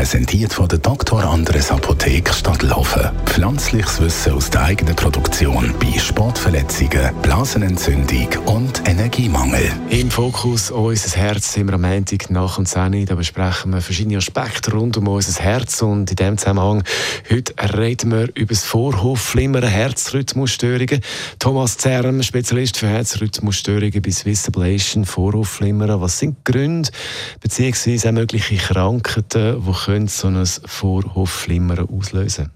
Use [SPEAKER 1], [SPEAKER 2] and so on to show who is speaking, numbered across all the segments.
[SPEAKER 1] präsentiert von der Dr. Andres Apotheke Stadtlaufen. Pflanzliches Wissen aus der eigenen Produktion bei Sportverletzungen, Blasenentzündung und Energiemangel.
[SPEAKER 2] Im Fokus unser Herz sind wir am Montag nach dem 10 Da besprechen wir verschiedene Aspekte rund um unser Herz. Und in diesem Zusammenhang, heute reden wir über das Vorhofflimmern, Herzrhythmusstörungen. Thomas Zerm, Spezialist für Herzrhythmusstörungen bei Swiss Ablation, Vorhofflimmern. Was sind die Gründe bzw. mögliche Krankheiten, die können so ein Vorhofflimmern auslösen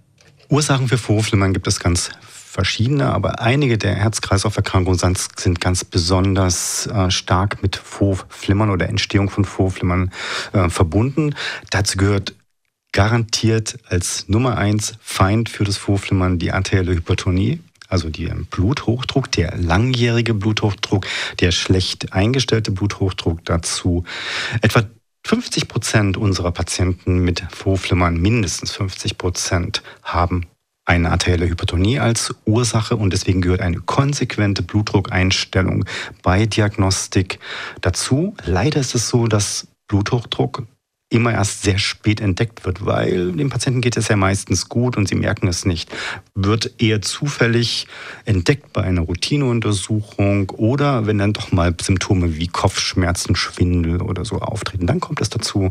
[SPEAKER 3] Ursachen für Vorhofflimmern gibt es ganz verschiedene, aber einige der Herz-Kreislauf-Erkrankungen sind ganz besonders äh, stark mit Vorflimmern oder Entstehung von Vorflimmern äh, verbunden. Dazu gehört garantiert als Nummer eins Feind für das Vorflimmern die arterielle Hypertonie also der Bluthochdruck, der langjährige Bluthochdruck, der schlecht eingestellte Bluthochdruck dazu. Etwa 50 Prozent unserer Patienten mit Vorflimmern, mindestens 50 Prozent, haben eine arterielle Hypertonie als Ursache und deswegen gehört eine konsequente Blutdruckeinstellung bei Diagnostik dazu. Leider ist es so, dass Bluthochdruck immer erst sehr spät entdeckt wird, weil dem Patienten geht es ja meistens gut und sie merken es nicht. Wird eher zufällig entdeckt bei einer Routineuntersuchung oder wenn dann doch mal Symptome wie Kopfschmerzen, Schwindel oder so auftreten, dann kommt es dazu,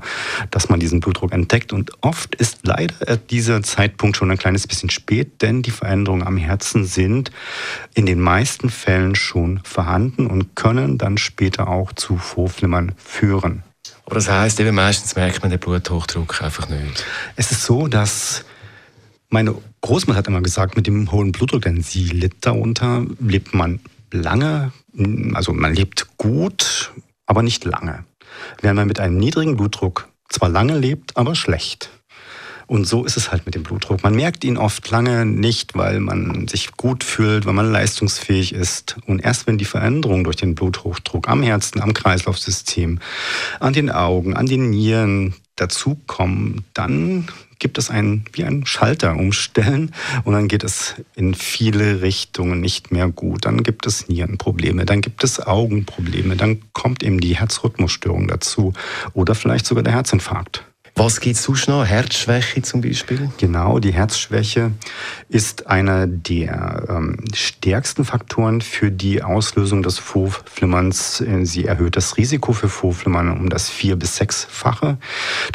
[SPEAKER 3] dass man diesen Blutdruck entdeckt und oft ist leider dieser Zeitpunkt schon ein kleines bisschen spät, denn die Veränderungen am Herzen sind in den meisten Fällen schon vorhanden und können dann später auch zu Vorflimmern führen.
[SPEAKER 2] Aber das heisst, eben meistens merkt man den Bluthochdruck einfach nicht.
[SPEAKER 3] Es ist so, dass meine Großmutter hat immer gesagt, mit dem hohen Blutdruck, denn sie litt darunter, lebt man lange, also man lebt gut, aber nicht lange. Während man mit einem niedrigen Blutdruck zwar lange lebt, aber schlecht. Und so ist es halt mit dem Blutdruck. Man merkt ihn oft lange nicht, weil man sich gut fühlt, weil man leistungsfähig ist. Und erst wenn die Veränderungen durch den Bluthochdruck am Herzen, am Kreislaufsystem, an den Augen, an den Nieren dazukommen, dann gibt es einen, wie einen Schalter umstellen und dann geht es in viele Richtungen nicht mehr gut. Dann gibt es Nierenprobleme, dann gibt es Augenprobleme, dann kommt eben die Herzrhythmusstörung dazu oder vielleicht sogar der Herzinfarkt.
[SPEAKER 2] Was gibt es sonst noch? Herzschwäche zum Beispiel?
[SPEAKER 3] Genau, die Herzschwäche ist einer der ähm, stärksten Faktoren für die Auslösung des Vorflimmerns. Sie erhöht das Risiko für Vorflimmern um das vier- bis sechsfache.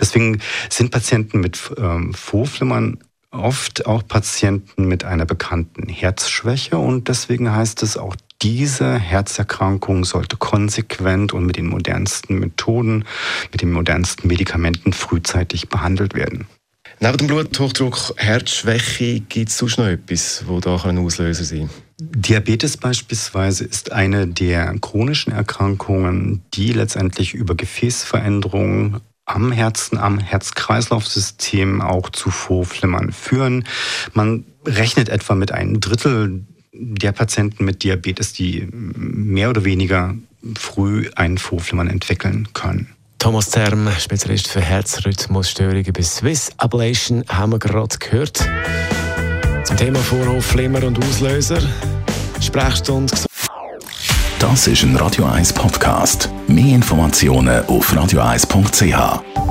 [SPEAKER 3] Deswegen sind Patienten mit ähm, Vorflimmern oft auch Patienten mit einer bekannten Herzschwäche und deswegen heißt es auch diese Herzerkrankung sollte konsequent und mit den modernsten Methoden, mit den modernsten Medikamenten frühzeitig behandelt werden.
[SPEAKER 2] Neben dem Bluthochdruck, Herzschwäche, gibt es sonst noch etwas, das da ein Auslöser sein
[SPEAKER 3] Diabetes beispielsweise ist eine der chronischen Erkrankungen, die letztendlich über Gefäßveränderungen am Herzen, am Herz-Kreislauf-System auch zu Vorflimmern führen. Man rechnet etwa mit einem Drittel der Patienten mit Diabetes, die mehr oder weniger früh einen Vorflimmern entwickeln können.
[SPEAKER 2] Thomas Zerm, Spezialist für Herzrhythmusstörungen bei Swiss Ablation, haben wir gerade gehört. Zum Thema Vorhofflimmer und Auslöser. Sprechstunde.
[SPEAKER 1] Das ist ein Radio 1 Podcast. Mehr Informationen auf radio1.ch.